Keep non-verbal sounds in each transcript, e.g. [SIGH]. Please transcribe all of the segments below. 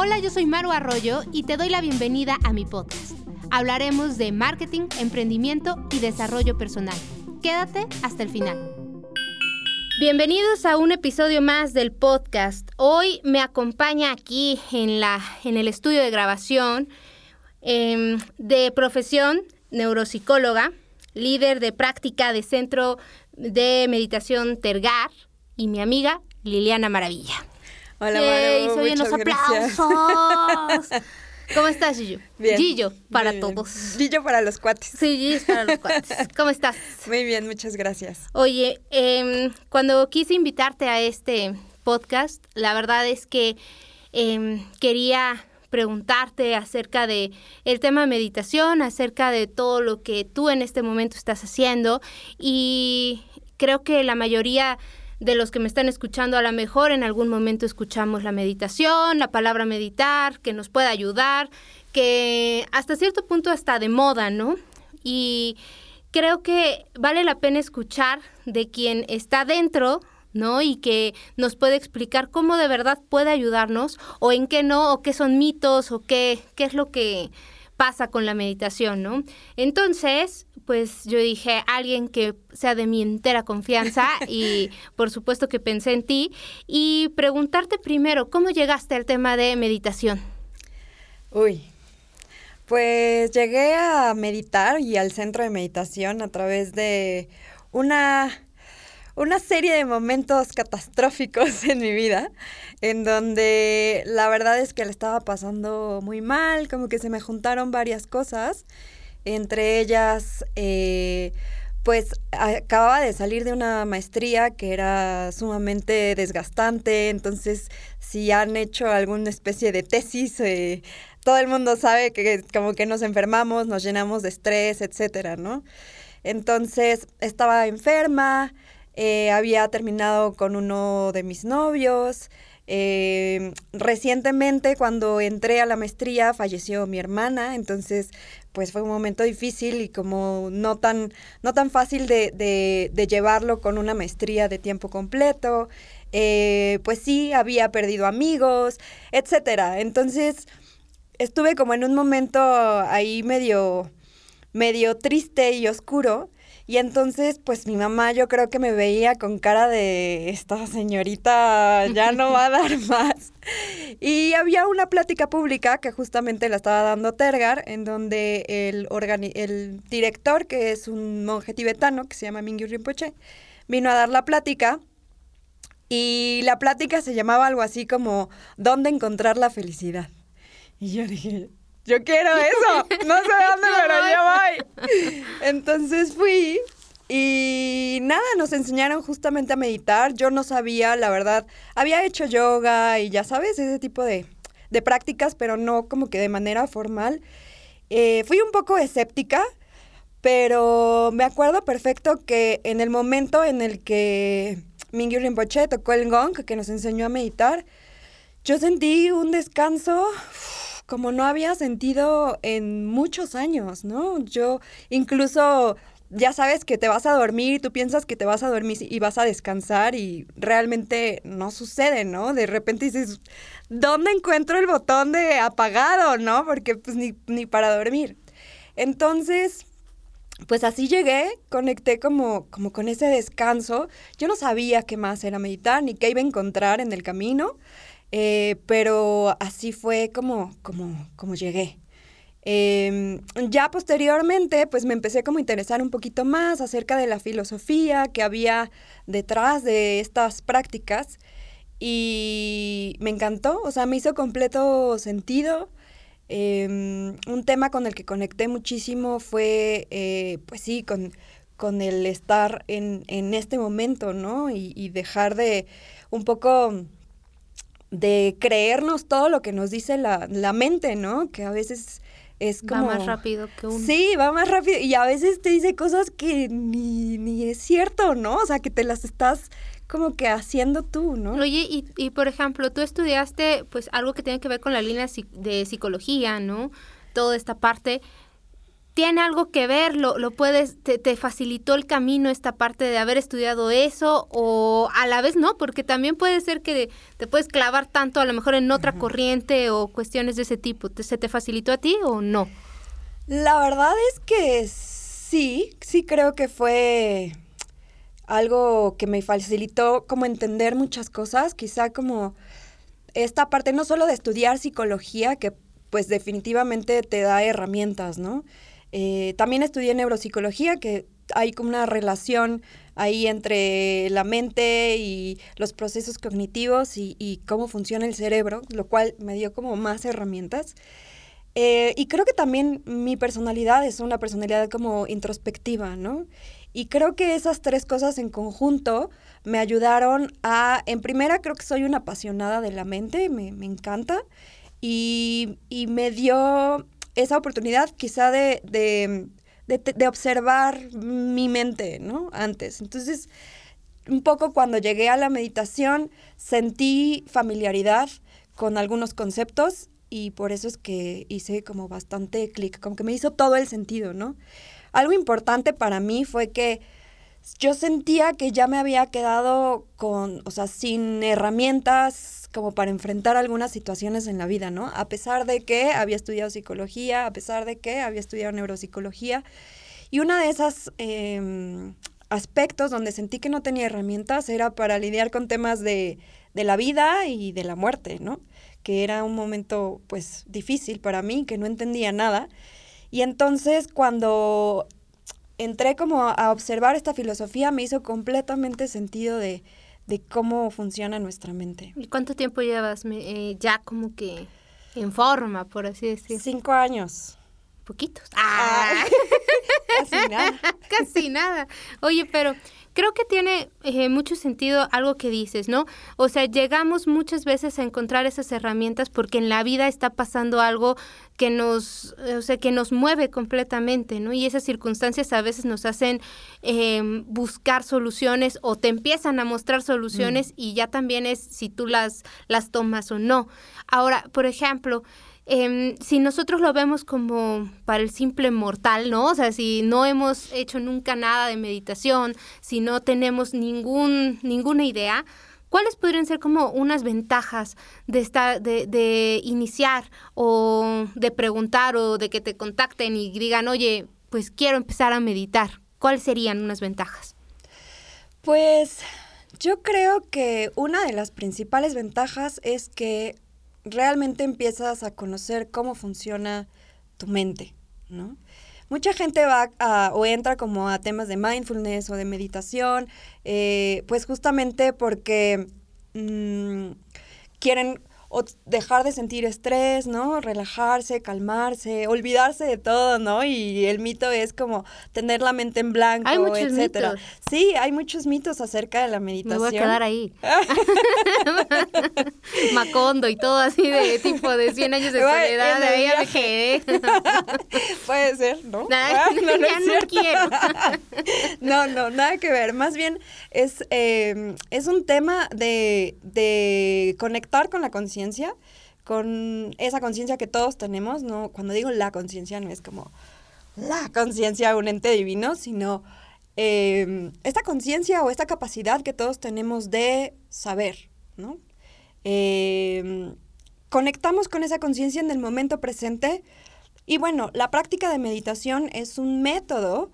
Hola, yo soy Maru Arroyo y te doy la bienvenida a mi podcast. Hablaremos de marketing, emprendimiento y desarrollo personal. Quédate hasta el final. Bienvenidos a un episodio más del podcast. Hoy me acompaña aquí en, la, en el estudio de grabación em, de profesión neuropsicóloga, líder de práctica de Centro de Meditación Tergar y mi amiga Liliana Maravilla. Hola, Maru, soy unos aplausos. [LAUGHS] ¿Cómo estás, Gillo? Bien. Gillo, para todos. Gillo para los cuates. Sí, Gillo para los cuates. [LAUGHS] ¿Cómo estás? Muy bien, muchas gracias. Oye, em, cuando quise invitarte a este podcast, la verdad es que em, quería preguntarte acerca de el tema de meditación, acerca de todo lo que tú en este momento estás haciendo y creo que la mayoría de los que me están escuchando, a lo mejor en algún momento escuchamos la meditación, la palabra meditar, que nos puede ayudar, que hasta cierto punto está de moda, ¿no? Y creo que vale la pena escuchar de quien está dentro, ¿no? Y que nos puede explicar cómo de verdad puede ayudarnos o en qué no, o qué son mitos, o qué, qué es lo que pasa con la meditación, ¿no? Entonces, pues yo dije, alguien que sea de mi entera confianza [LAUGHS] y por supuesto que pensé en ti y preguntarte primero, ¿cómo llegaste al tema de meditación? Uy, pues llegué a meditar y al centro de meditación a través de una, una serie de momentos catastróficos [LAUGHS] en mi vida, en donde la verdad es que le estaba pasando muy mal, como que se me juntaron varias cosas entre ellas, eh, pues acababa de salir de una maestría que era sumamente desgastante, entonces si han hecho alguna especie de tesis, eh, todo el mundo sabe que como que nos enfermamos, nos llenamos de estrés, etcétera, ¿no? Entonces estaba enferma, eh, había terminado con uno de mis novios, recientemente, cuando entré a la maestría, falleció mi hermana, entonces, pues fue un momento difícil y como no tan, no tan fácil de, de, llevarlo con una maestría de tiempo completo. Eh, pues sí, había perdido amigos, etcétera. Entonces, estuve como en un momento ahí medio, medio triste y oscuro. Y entonces, pues mi mamá yo creo que me veía con cara de, esta señorita ya no va a dar [LAUGHS] más. Y había una plática pública que justamente la estaba dando Tergar, en donde el, el director, que es un monje tibetano, que se llama Mingyu Rinpoche, vino a dar la plática. Y la plática se llamaba algo así como, ¿dónde encontrar la felicidad? Y yo dije, yo quiero eso, no sé dónde, pero [LAUGHS] yo voy. Entonces fui y nada, nos enseñaron justamente a meditar. Yo no sabía, la verdad, había hecho yoga y ya sabes, ese tipo de, prácticas, pero no como que de manera formal. Eh, fui un poco escéptica, pero me acuerdo perfecto que en el momento en el que Mingyu Rinpoche tocó el gong, que nos enseñó a meditar, yo sentí un descanso como no había sentido en muchos años, ¿no? Yo incluso ya sabes que te vas a dormir y tú piensas que te vas a dormir y vas a descansar y realmente no sucede, ¿no? De repente dices, ¿dónde encuentro el botón de apagado, no? Porque pues ni, ni para dormir. Entonces, pues así llegué, conecté como, como con ese descanso. Yo no sabía qué más era meditar ni qué iba a encontrar en el camino. Eh, pero así fue como, como, como llegué. Em, ya posteriormente, pues me empecé como a interesar un poquito más acerca de la filosofía que había detrás de estas prácticas y me encantó, o sea, me hizo completo sentido. Em, un tema con el que conecté muchísimo fue, eh, pues sí, con, con el estar en, en este momento, ¿no? y dejar de un poco de creernos todo lo que nos dice la, la mente, ¿no? Que a veces es como... Va más rápido que uno. Sí, va más rápido. Y a veces te dice cosas que ni, ni es cierto, ¿no? O sea, que te las estás como que haciendo tú, ¿no? Oye, y, y por ejemplo, tú estudiaste pues algo que tiene que ver con la línea de psicología, ¿no? Toda esta parte. Tiene algo que ver, lo, lo puedes, te, te, facilitó el camino esta parte de haber estudiado eso o a la vez no, porque también puede ser que te puedes clavar tanto a lo mejor en otra corriente o cuestiones de ese tipo. ¿Se te facilitó a ti o no? La verdad es que sí, sí creo que fue algo que me facilitó como entender muchas cosas, quizá como esta parte no solo de estudiar psicología, que pues definitivamente te da herramientas, ¿no? Eh, también estudié neuropsicología, que hay como una relación ahí entre la mente y los procesos cognitivos y, cómo funciona el cerebro, lo cual me dio como más herramientas. Eh, y creo que también mi personalidad es una personalidad como introspectiva, ¿no? Y creo que esas tres cosas en conjunto me ayudaron a, en primera, creo que soy una apasionada de la mente, me, me encanta, y, y me dio esa oportunidad quizá de, de, observar mi mente, ¿no? Antes. Entonces, un poco cuando llegué a la meditación, sentí familiaridad con algunos conceptos y por eso es que hice como bastante clic, como que me hizo todo el sentido, ¿no? Algo importante para mí fue que yo sentía que ya me había quedado con, o sea, sin herramientas como para enfrentar algunas situaciones en la vida, ¿no? A pesar de que había estudiado psicología, a pesar de que había estudiado neuropsicología. Y una de esas em, aspectos donde sentí que no tenía herramientas era para lidiar con temas de, de la vida y de la muerte, ¿no? Que era un momento, pues, difícil para mí, que no entendía nada. Y entonces cuando entré como a observar esta filosofía, me hizo completamente sentido de, cómo funciona nuestra mente. ¿Y cuánto tiempo llevas eh, ya como que en forma, por así decirlo? Cinco años. Poquitos. Ah. [LAUGHS] Casi nada. [LAUGHS] Casi nada. Oye, pero creo que tiene eh, mucho sentido algo que dices, ¿no? O sea, llegamos muchas veces a encontrar esas herramientas porque en la vida está pasando algo que nos, eh, o sea, que nos mueve completamente, ¿no? Y esas circunstancias a veces nos hacen em, buscar soluciones o te empiezan a mostrar soluciones mm. y ya también es si tú las, las tomas o no. Ahora, por ejemplo, Em, si nosotros lo vemos como para el simple mortal, ¿no? O sea, si no hemos hecho nunca nada de meditación, si no tenemos ningún, ninguna idea, ¿cuáles podrían ser como unas ventajas de, estar, de, de iniciar o de preguntar o de que te contacten y digan, oye, pues quiero empezar a meditar? ¿Cuáles serían unas ventajas? Pues yo creo que una de las principales ventajas es que realmente empiezas a conocer cómo funciona tu mente, ¿no? Mucha gente va o entra como a temas de mindfulness o de meditación, eh, pues justamente porque mm, quieren o dejar de sentir estrés, ¿no? Relajarse, calmarse, olvidarse de todo, ¿no? Y el mito es como tener la mente en blanco, hay muchos etcétera. Mitos. Sí, hay muchos mitos acerca de la meditación. Me voy a quedar ahí. [LAUGHS] Macondo y todo así de tipo de 100 años de soledad, de me [LAUGHS] Puede ser, ¿no? Ah, [LAUGHS] no, no ya no quiero. no, no, nada que ver. Más bien es, eh, es un tema de, de conectar con la conciencia con esa conciencia que todos tenemos, no, cuando digo la conciencia no es como la conciencia un ente divino, sino em, esta conciencia o esta capacidad que todos tenemos de saber, ¿no? Em, conectamos con esa conciencia en el momento presente y bueno, la práctica de meditación es un método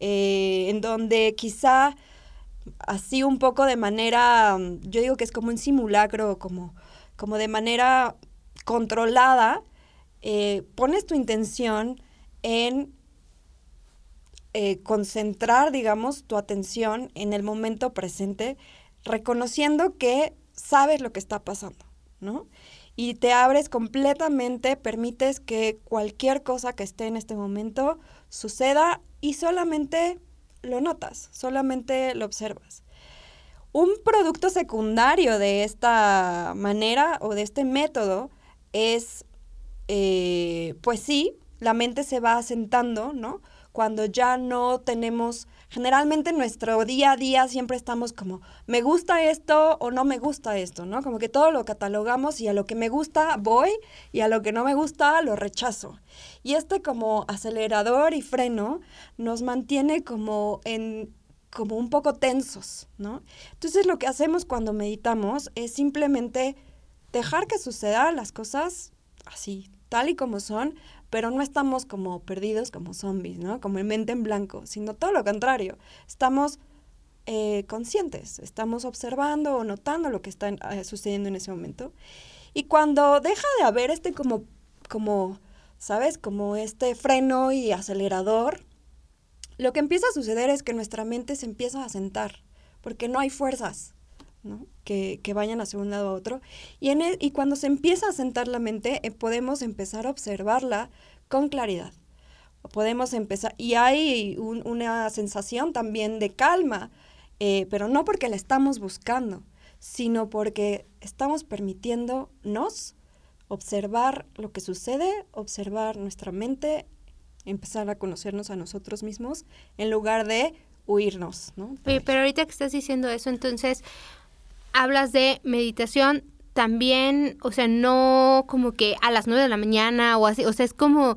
eh, en donde quizá así un poco de manera, yo digo que es como un simulacro, como como de manera controlada, eh, pones tu intención en eh, concentrar, digamos, tu atención en el momento presente, reconociendo que sabes lo que está pasando, ¿no? Y te abres completamente, permites que cualquier cosa que esté en este momento suceda y solamente lo notas, solamente lo observas. Un producto secundario de esta manera o de este método es, eh, pues sí, la mente se va asentando, ¿no? Cuando ya no tenemos generalmente en nuestro día a día siempre estamos como, me gusta esto o no me gusta esto, ¿no? Como que todo lo catalogamos y a lo que me gusta voy y a lo que no me gusta lo rechazo. Y este como acelerador y freno nos mantiene como en como un poco tensos, ¿no? Entonces lo que hacemos cuando meditamos es simplemente dejar que sucedan las cosas así, tal y como son, pero no estamos como perdidos como zombies, ¿no? Como en mente en blanco, sino todo lo contrario. Estamos eh, conscientes, estamos observando o notando lo que está eh, sucediendo en ese momento. Y cuando deja de haber este como, como, ¿sabes? Como este freno y acelerador, lo que empieza a suceder es que nuestra mente se empieza a sentar, porque no hay fuerzas. ¿no? Que, que, vayan hacia un lado a otro. Y, en e, y cuando se empieza a sentar la mente, eh, podemos empezar a observarla con claridad. Podemos empezar, y hay una sensación también de calma, eh, pero no porque la estamos buscando, sino porque estamos permitiéndonos observar lo que sucede, observar nuestra mente, empezar a conocernos a nosotros mismos, en lugar de huirnos, ¿no? pero ahorita que estás diciendo eso, entonces hablas de meditación también, o sea, no como que a las nueve de la mañana o así, o sea, es como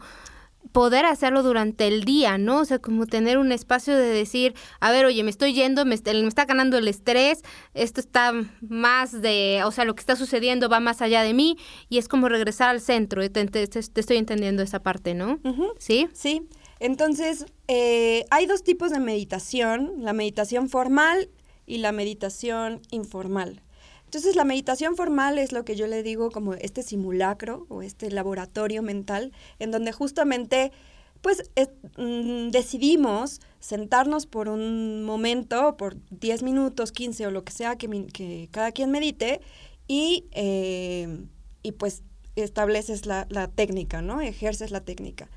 poder hacerlo durante el día, ¿no? O sea, como tener un espacio de decir, a ver, oye, me estoy yendo, me, me está ganando el estrés, esto está más de, o sea, lo que está sucediendo va más allá de mí y es como regresar al centro, te, te, estoy entendiendo esa parte, ¿no? ¿Sí? Sí. Entonces, eh, hay dos tipos de meditación, la meditación formal y la meditación informal. Entonces la meditación formal es lo que yo le digo como este simulacro o este laboratorio mental en donde justamente pues mm, decidimos sentarnos por un momento, por 10 minutos, 15 o lo que sea que, cada quien medite y, eh, y pues estableces la, la técnica, ¿no? Ejerces la técnica.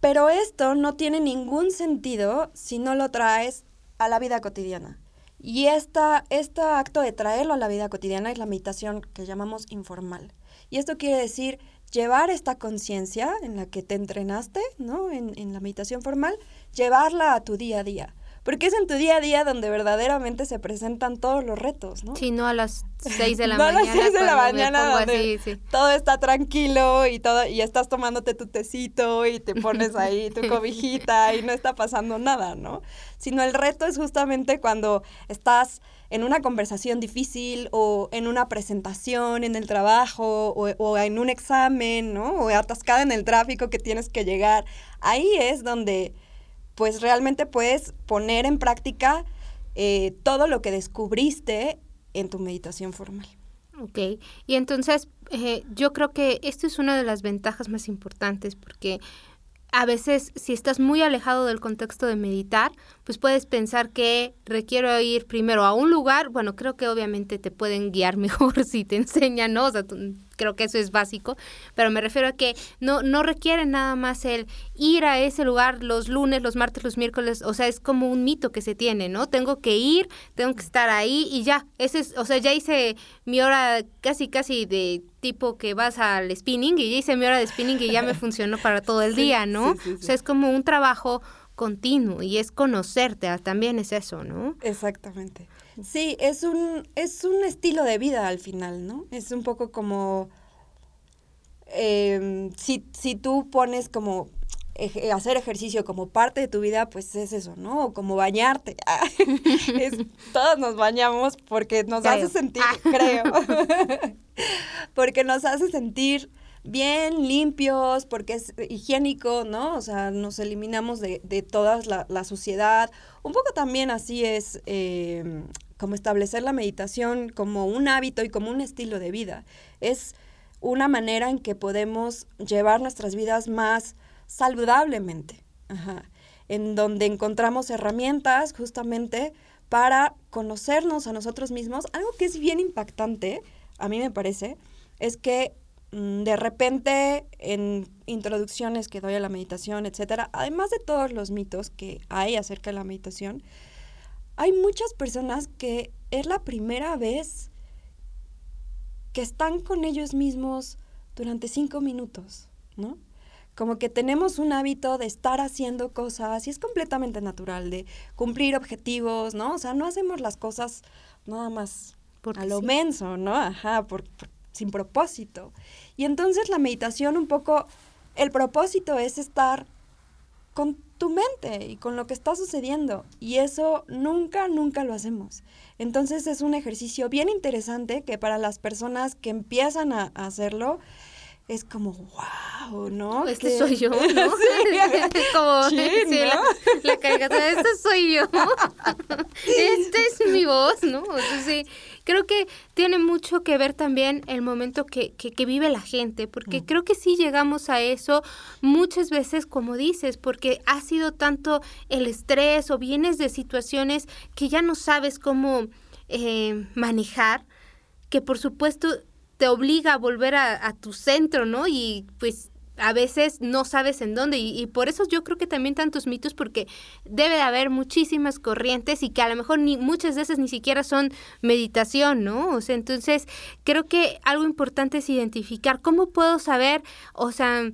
Pero esto no tiene ningún sentido si no lo traes a la vida cotidiana. Y esta, este acto de traerlo a la vida cotidiana es la meditación que llamamos informal. Y esto quiere decir llevar esta conciencia en la que te entrenaste, ¿no? En, en la meditación formal, llevarla a tu día a día. Porque es en tu día a día donde verdaderamente se presentan todos los retos, ¿no? Sí, no a las [LAUGHS] 6 de la mañana. a las 6 de la mañana donde todo está tranquilo y todo y estás tomándote tu tecito y te pones ahí tu [LAUGHS] cobijita y no está pasando nada, ¿no? Sino el reto es justamente cuando estás en una conversación difícil o en una presentación en el trabajo o, o en un examen, ¿no? O atascada en el tráfico que tienes que llegar. Ahí es donde pues realmente puedes poner en práctica eh, todo lo que descubriste en tu meditación formal. Ok, y entonces eh, yo creo que esto es una de las ventajas más importantes porque a veces si estás muy alejado del contexto de meditar, pues puedes pensar que requiero ir primero a un lugar, bueno, creo que obviamente te pueden guiar [LAUGHS] mejor si te enseñan, ¿no? O sea, creo que eso es básico, pero me refiero a que no, no requiere nada más el ir a ese lugar los lunes, los martes, los miércoles, o sea, es como un mito que se tiene, ¿no? Tengo que ir, tengo que estar ahí y ya, ese es, o sea, ya hice mi hora casi, casi de tipo que vas al spinning y ya hice mi hora de spinning y ya me funcionó para todo el [LAUGHS] día, ¿no? o sea, es como un trabajo continuo y es conocerte, ah, también es eso, ¿no? Exactamente. Sí, es un, es un estilo de vida al final, ¿no? Es un poco como, em, si, si tú pones como hacer ejercicio como parte de tu vida, pues es eso, ¿no? O como bañarte. [LAUGHS] todos nos bañamos porque nos hace sentir, ah. creo, [LAUGHS] porque nos hace sentir bien limpios, porque es higiénico, ¿no? O sea, nos eliminamos de, de toda la, suciedad. Un poco también así es em, como establecer la meditación como un hábito y como un estilo de vida. Es una manera en que podemos llevar nuestras vidas más saludablemente, en donde encontramos herramientas justamente para conocernos a nosotros mismos. Algo que es bien impactante, a mí me parece, es que Mm, de repente en introducciones que doy a la meditación, etcétera, además de todos los mitos que hay acerca de la meditación, hay muchas personas que es la primera vez que están con ellos mismos durante cinco minutos, ¿no? Como que tenemos un hábito de estar haciendo cosas y es completamente natural, de cumplir objetivos, ¿no? O sea, no hacemos las cosas nada más a lo menso, ¿no? Ajá, por, sin propósito. Y entonces la meditación un poco, el propósito es estar con tu mente y con lo que está sucediendo. Y eso nunca, nunca lo hacemos. Entonces es un ejercicio bien interesante que para las personas que empiezan a, hacerlo, es como, wow, ¿no? Este soy yo, ¿no? sí. como sí, la, la caricatura, este soy yo. Esta es mi voz, ¿no? Sí, creo que tiene mucho que ver también el momento que, que, que vive la gente, porque mm. creo que sí llegamos a eso muchas veces, como dices, porque ha sido tanto el estrés o vienes de situaciones que ya no sabes cómo eh, manejar, que por supuesto te obliga a volver a, a tu centro, ¿no? Y pues a veces no sabes en dónde y, por eso yo creo que también tantos mitos porque debe de haber muchísimas corrientes y que a lo mejor ni muchas veces ni siquiera son meditación, ¿no? O sea, entonces creo que algo importante es identificar cómo puedo saber, o sea,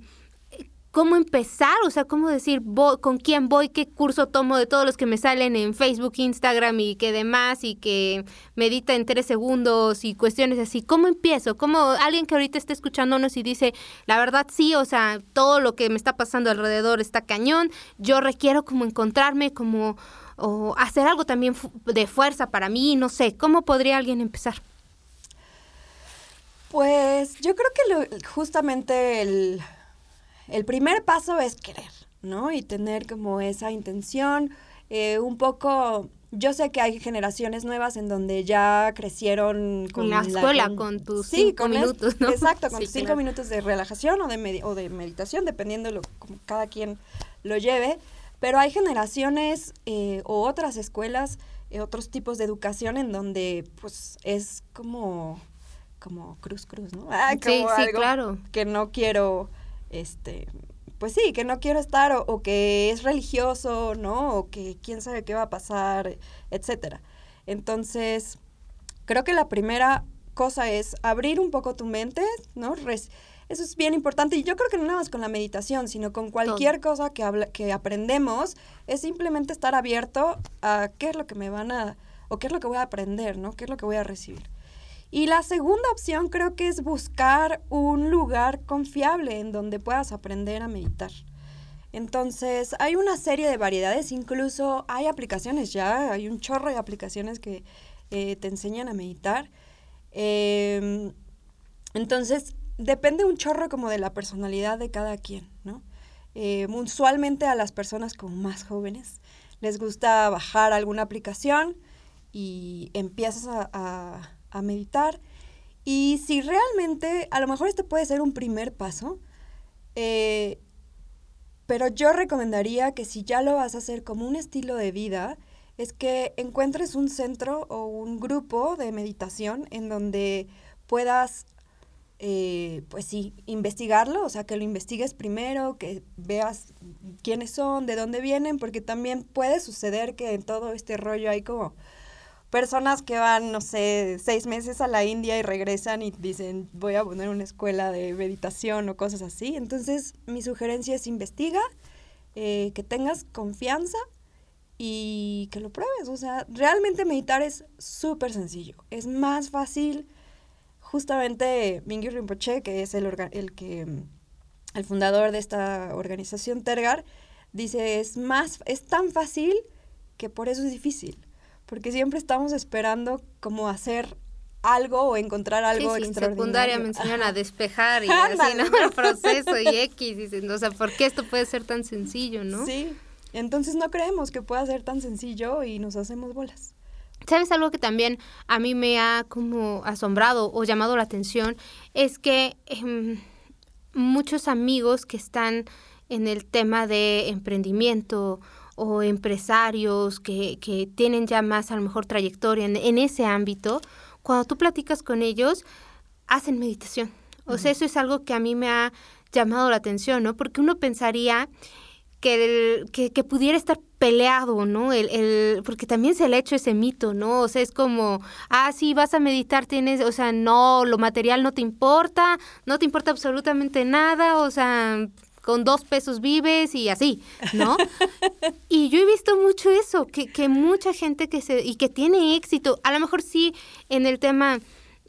cómo empezar, o sea, cómo decir con quién voy, qué curso tomo de todos los que me salen en Facebook, Instagram y que demás y que medita en tres segundos y cuestiones así. ¿Cómo empiezo? Como alguien que ahorita está escuchándonos y dice, la verdad sí, o sea, todo lo que me está pasando alrededor está cañón, yo requiero como encontrarme, como o hacer algo también de fuerza para mí, no sé, ¿cómo podría alguien empezar? Pues yo creo que lo, justamente el el primer paso es querer, ¿no? Y tener como esa intención, eh, un poco... Yo sé que hay generaciones nuevas en donde ya crecieron con la escuela, con, tus cinco minutos, ¿no? Exacto, [LAUGHS] con tus cinco minutos de relajación o de, o de meditación, dependiendo lo como cada quien lo lleve. Pero hay generaciones eh, o otras escuelas, eh, otros tipos de educación en donde pues es como, como cruz cruz, ¿no? Ah, sí, sí, claro. Que no quiero este, pues sí, que no quiero estar o, que es religioso, ¿no? O que quién sabe qué va a pasar, etcétera. Entonces, creo que la primera cosa es abrir un poco tu mente, ¿no? eso es bien importante y yo creo que no nada más con la meditación, sino con cualquier cosa que, habla que aprendemos, es simplemente estar abierto a qué es lo que me van a, o qué es lo que voy a aprender, ¿no? ¿Qué es lo que voy a recibir? Y la segunda opción creo que es buscar un lugar confiable en donde puedas aprender a meditar. Entonces, hay una serie de variedades, incluso hay aplicaciones ya, hay un chorro de aplicaciones que eh, te enseñan a meditar. Em, entonces, depende un chorro como de la personalidad de cada quien, ¿no? Em, usualmente a las personas como más jóvenes les gusta bajar alguna aplicación y empiezas a a meditar. Y si realmente, a lo mejor este puede ser un primer paso, eh, pero yo recomendaría que si ya lo vas a hacer como un estilo de vida, es que encuentres un centro o un grupo de meditación en donde puedas, eh, pues sí, investigarlo, o sea, que lo investigues primero, que veas quiénes son, de dónde vienen, porque también puede suceder que en todo este rollo hay como personas que van, no sé, seis meses a la India y regresan y dicen, voy a poner una escuela de meditación o cosas así. Entonces, mi sugerencia es investiga, eh, que tengas confianza y que lo pruebes. O sea, realmente meditar es súper sencillo. Es más fácil. Justamente Mingyur Rinpoche, que es el, el que el fundador de esta organización Tergar, dice, es más, es tan fácil que por eso es difícil porque siempre estamos esperando como hacer algo o encontrar algo sí, sí, extraordinario. En secundaria mencionan a despejar y [LAUGHS] así, ¿no? El [LAUGHS] proceso y X, dicen, o sea, ¿por qué esto puede ser tan sencillo, no? Sí, entonces no creemos que pueda ser tan sencillo y nos hacemos bolas. ¿Sabes algo que también a mí me ha como asombrado o llamado la atención? Es que em, muchos amigos que están en el tema de emprendimiento o empresarios que, que tienen ya más a lo mejor trayectoria en, ese ámbito, cuando tú platicas con ellos, hacen meditación. O sea, eso es algo que a mí me ha llamado la atención, ¿no? Porque uno pensaría que, que, que, pudiera estar peleado, ¿no? El, el, porque también se le ha hecho ese mito, ¿no? O sea, es como, ah, sí, vas a meditar, tienes, o sea, no, lo material no te importa, no te importa absolutamente nada, o sea, con dos pesos vives y así, ¿no? [LAUGHS] y yo he visto mucho eso, que, que mucha gente que se, y que tiene éxito, a lo mejor sí en el tema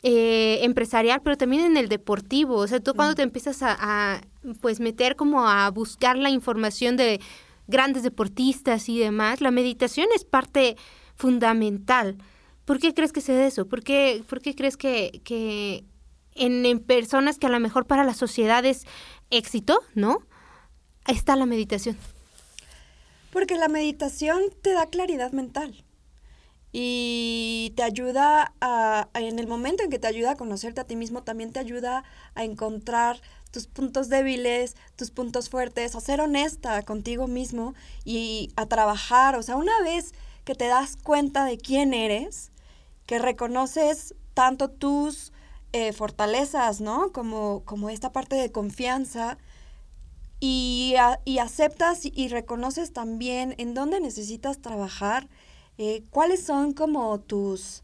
eh, empresarial, pero también en el deportivo. O sea, tú cuando te empiezas a, a, pues meter como a buscar la información de grandes deportistas y demás, la meditación es parte fundamental. ¿Por qué crees que se da eso? ¿Por qué, por qué crees que, que en, en, personas que a lo mejor para la sociedad es éxito, ¿no? Está la meditación. Porque la meditación te da claridad mental y te ayuda a, en el momento en que te ayuda a conocerte a ti mismo, también te ayuda a encontrar tus puntos débiles, tus puntos fuertes, a ser honesta contigo mismo y a trabajar. O sea, una vez que te das cuenta de quién eres, que reconoces tanto tus eh, fortalezas, ¿no? Como, como esta parte de confianza y, y aceptas y reconoces también en dónde necesitas trabajar eh, ¿cuáles son como tus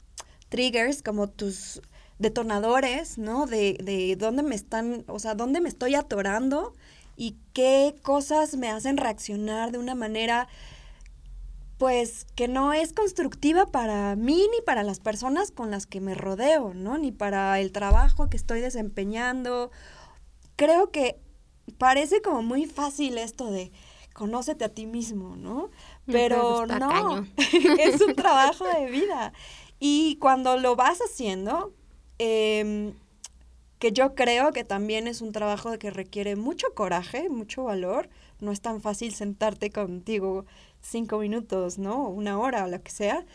triggers, como tus detonadores, ¿no? De, de dónde me están, o sea, dónde me estoy atorando y qué cosas me hacen reaccionar de una manera pues que no es constructiva para mí ni para las personas con las que me rodeo, ¿no? Ni para el trabajo que estoy desempeñando. Creo que parece como muy fácil esto de conócete a ti mismo, ¿no? Pero no, [LAUGHS] es un [LAUGHS] trabajo de vida. Y cuando lo vas haciendo, eh, que yo creo que también es un trabajo que requiere mucho coraje, mucho valor, no es tan fácil sentarte contigo cinco minutos, ¿no? Una hora o lo que sea.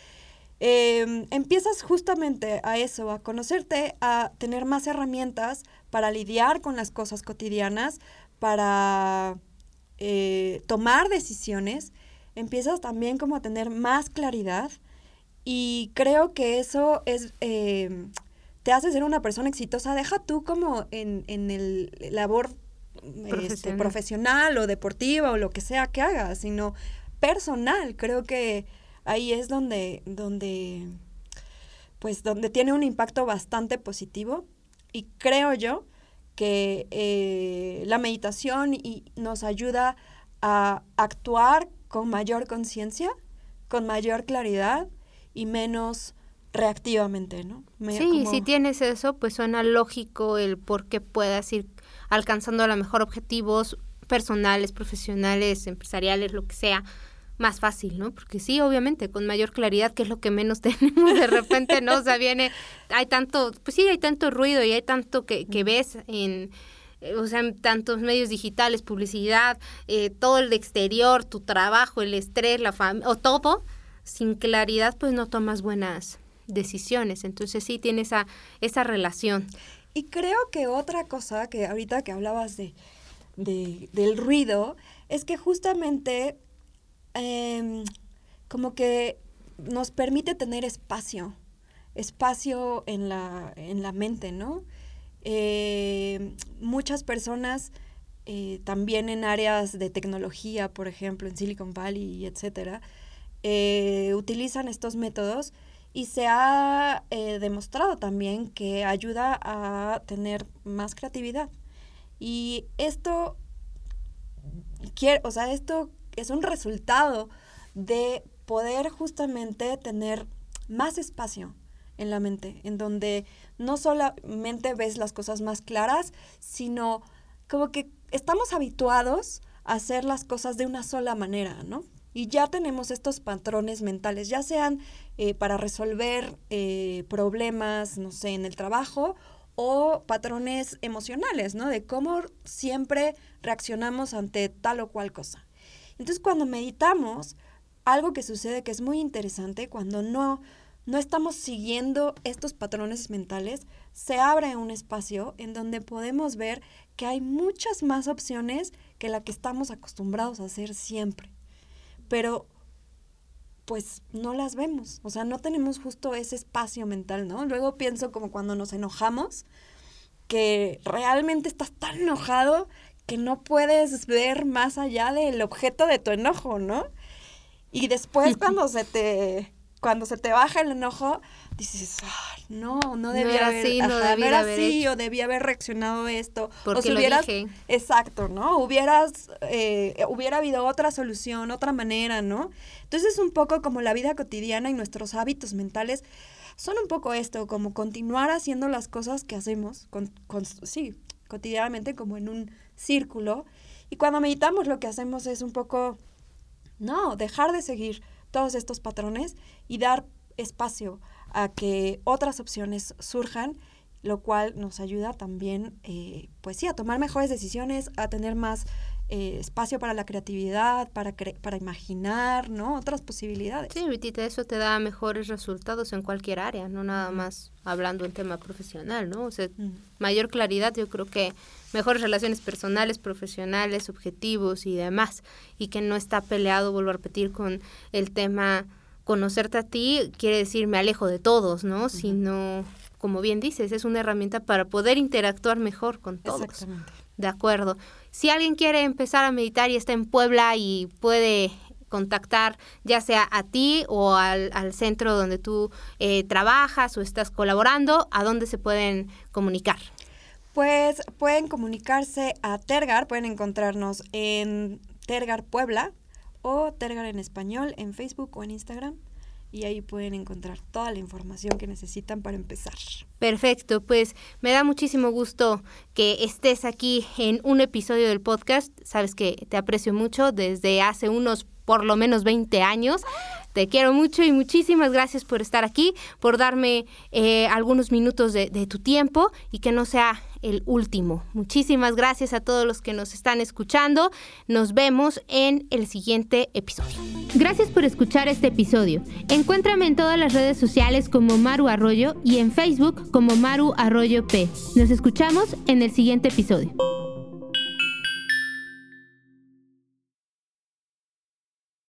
Eh, empiezas justamente a eso, a conocerte, a tener más herramientas para lidiar con las cosas cotidianas, para eh, tomar decisiones empiezas también como a tener más claridad y creo que eso es, eh, te hace ser una persona exitosa. Deja tú como en, en el labor este, profesional. profesional o deportiva o lo que sea que hagas, sino personal. Creo que ahí es donde, donde, pues, donde tiene un impacto bastante positivo y creo yo que eh, la meditación y nos ayuda a actuar con mayor conciencia, con mayor claridad y menos reactivamente, ¿no? sí, si tienes eso, pues suena lógico el por qué puedas ir alcanzando a lo mejor objetivos personales, profesionales, empresariales, lo que sea, más fácil, ¿no? Porque sí, obviamente, con mayor claridad, que es lo que menos [LAUGHS] tenemos de repente, ¿no? O sea, viene, hay tanto, pues sí, hay tanto ruido y hay tanto que, que ves en eh, o sea, tantos medios digitales, publicidad, eh, todo el exterior, tu trabajo, el estrés, la familia, o todo, sin claridad, pues no tomas buenas decisiones. Entonces sí tiene esa, esa relación. Y creo que otra cosa que ahorita que hablabas de, de del ruido, es que justamente em, como que nos permite tener espacio, espacio en la, en la mente, ¿no? Eh, muchas personas eh, también en áreas de tecnología, por ejemplo, en Silicon Valley, etcétera, eh, utilizan estos métodos y se ha demostrado también que ayuda a tener más creatividad. Y esto, quiere, o sea, esto es un resultado de poder justamente tener más espacio en la mente, en donde no solamente ves las cosas más claras, sino como que estamos habituados a hacer las cosas de una sola manera, ¿no? Y ya tenemos estos patrones mentales, ya sean eh, para resolver eh, problemas, no sé, en el trabajo o patrones emocionales, ¿no? De cómo siempre reaccionamos ante tal o cual cosa. Entonces, cuando meditamos, algo que sucede que es muy interesante, cuando no no estamos siguiendo estos patrones mentales, se abre un espacio en donde podemos ver que hay muchas más opciones que la que estamos acostumbrados a hacer siempre. Pero pues no las vemos, o sea, no tenemos justo ese espacio mental, ¿no? Luego pienso como cuando nos enojamos, que realmente estás tan enojado que no puedes ver más allá del objeto de tu enojo, ¿no? Y después [LAUGHS] cuando se te cuando se te baja el enojo, dices, no, no debía haber, así, no, debía o debía haber reaccionado esto. Porque o si hubieras, exacto, ¿no? Hubieras, eh, hubiera habido otra solución, otra manera, ¿no? Entonces un poco como la vida cotidiana y nuestros hábitos mentales son un poco esto, como continuar haciendo las cosas que hacemos, con, sí, cotidianamente como en un círculo. Y cuando meditamos lo que hacemos es un poco, no, dejar de seguir todos estos patrones y dar espacio a que otras opciones surjan, lo cual nos ayuda también, eh, pues sí, a tomar mejores decisiones, a tener más eh, espacio para la creatividad, para, para imaginar, ¿no? Otras posibilidades. Sí, Vitita, eso te da mejores resultados en cualquier área, no nada más hablando en tema profesional, ¿no? O sea, mayor claridad, yo creo que mejores relaciones personales, profesionales, objetivos y demás, y que no está peleado, vuelvo a repetir, con el tema conocerte a ti quiere decir me alejo de todos, ¿no? Sino, como bien dices, es una herramienta para poder interactuar mejor con todos. Exactamente. De acuerdo. Si alguien quiere empezar a meditar y está en Puebla y puede contactar ya sea a ti o al, centro donde tú eh, trabajas o estás colaborando, ¿a dónde se pueden comunicar? Pues pueden comunicarse a Tergar, pueden encontrarnos en Tergar Puebla, o Tergar en español en Facebook o en Instagram y ahí pueden encontrar toda la información que necesitan para empezar. Perfecto, pues me da muchísimo gusto que estés aquí en un episodio del podcast. Sabes que te aprecio mucho desde hace unos por lo menos 20 años. Te quiero mucho y muchísimas gracias por estar aquí, por darme eh, algunos minutos de, de tu tiempo y que no sea el último. Muchísimas gracias a todos los que nos están escuchando. Nos vemos en el siguiente episodio. Gracias por escuchar este episodio. Encuéntrame en todas las redes sociales como Maru Arroyo y en Facebook como Maru Arroyo P. Nos escuchamos en el siguiente episodio.